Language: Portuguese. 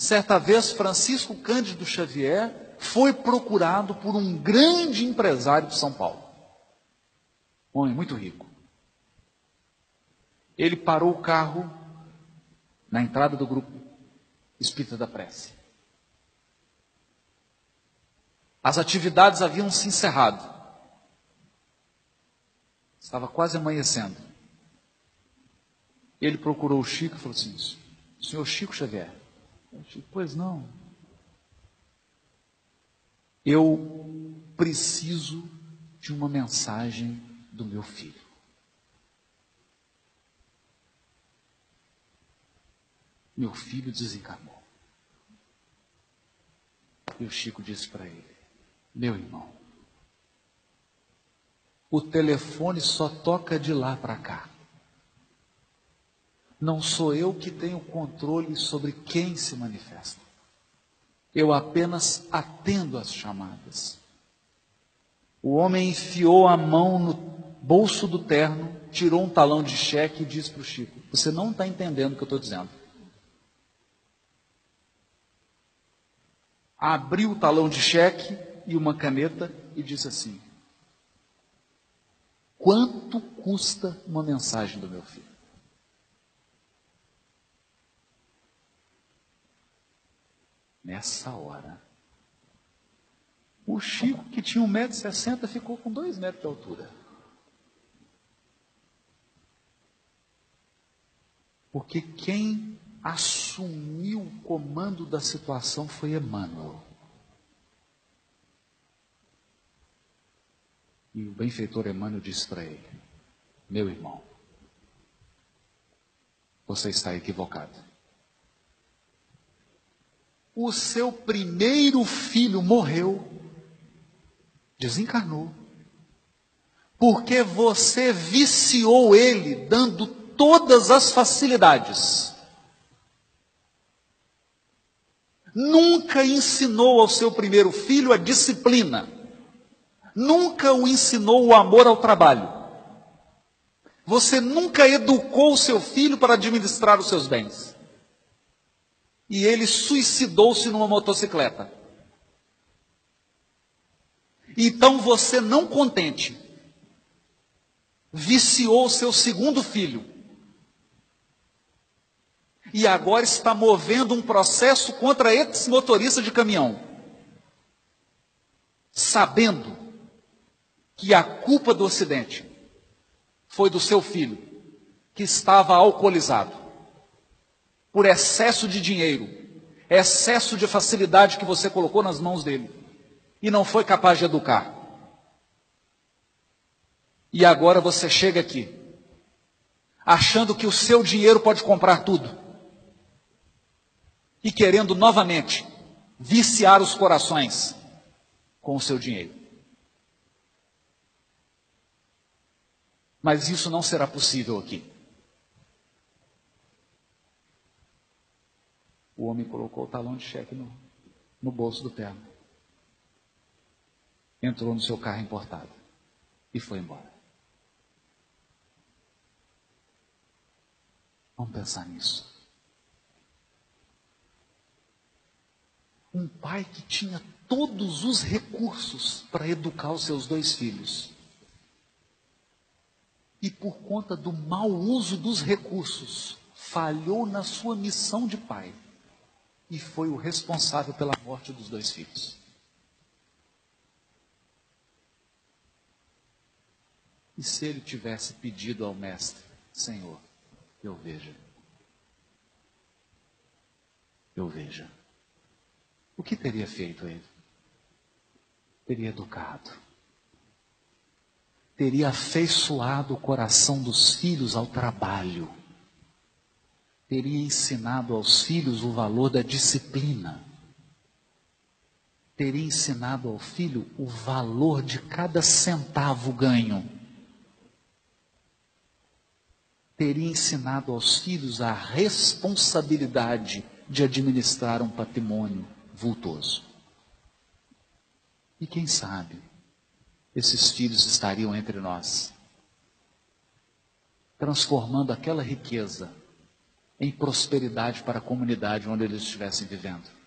Certa vez, Francisco Cândido Xavier foi procurado por um grande empresário de São Paulo. Um homem muito rico. Ele parou o carro na entrada do grupo Espírita da Prece. As atividades haviam se encerrado. Estava quase amanhecendo. Ele procurou o Chico e falou assim: Senhor Chico Xavier. Chico, pois não. Eu preciso de uma mensagem do meu filho. Meu filho desencarnou. E o Chico disse para ele: Meu irmão, o telefone só toca de lá para cá. Não sou eu que tenho controle sobre quem se manifesta. Eu apenas atendo as chamadas. O homem enfiou a mão no bolso do terno, tirou um talão de cheque e disse para o Chico: Você não está entendendo o que eu estou dizendo. Abriu o talão de cheque e uma caneta e disse assim: Quanto custa uma mensagem do meu filho? Nessa hora, o Chico, que tinha 1,60m, ficou com 2 metros de altura. Porque quem assumiu o comando da situação foi Emmanuel. E o benfeitor Emmanuel disse para ele: Meu irmão, você está equivocado. O seu primeiro filho morreu, desencarnou, porque você viciou ele, dando todas as facilidades. Nunca ensinou ao seu primeiro filho a disciplina nunca o ensinou o amor ao trabalho. Você nunca educou o seu filho para administrar os seus bens. E ele suicidou-se numa motocicleta. Então você, não contente, viciou seu segundo filho. E agora está movendo um processo contra esse motorista de caminhão. Sabendo que a culpa do Ocidente foi do seu filho, que estava alcoolizado, por excesso de dinheiro, excesso de facilidade que você colocou nas mãos dele, e não foi capaz de educar. E agora você chega aqui, achando que o seu dinheiro pode comprar tudo, e querendo novamente viciar os corações com o seu dinheiro. Mas isso não será possível aqui. O homem colocou o talão de cheque no, no bolso do terno. Entrou no seu carro importado e foi embora. Vamos pensar nisso. Um pai que tinha todos os recursos para educar os seus dois filhos e por conta do mau uso dos recursos, falhou na sua missão de pai e foi o responsável pela morte dos dois filhos. E se ele tivesse pedido ao mestre, Senhor, eu veja, eu veja, o que teria feito ele? Teria educado teria afeiçoado o coração dos filhos ao trabalho, teria ensinado aos filhos o valor da disciplina, teria ensinado ao filho o valor de cada centavo ganho, teria ensinado aos filhos a responsabilidade de administrar um patrimônio vultoso. E quem sabe, esses filhos estariam entre nós, transformando aquela riqueza em prosperidade para a comunidade onde eles estivessem vivendo.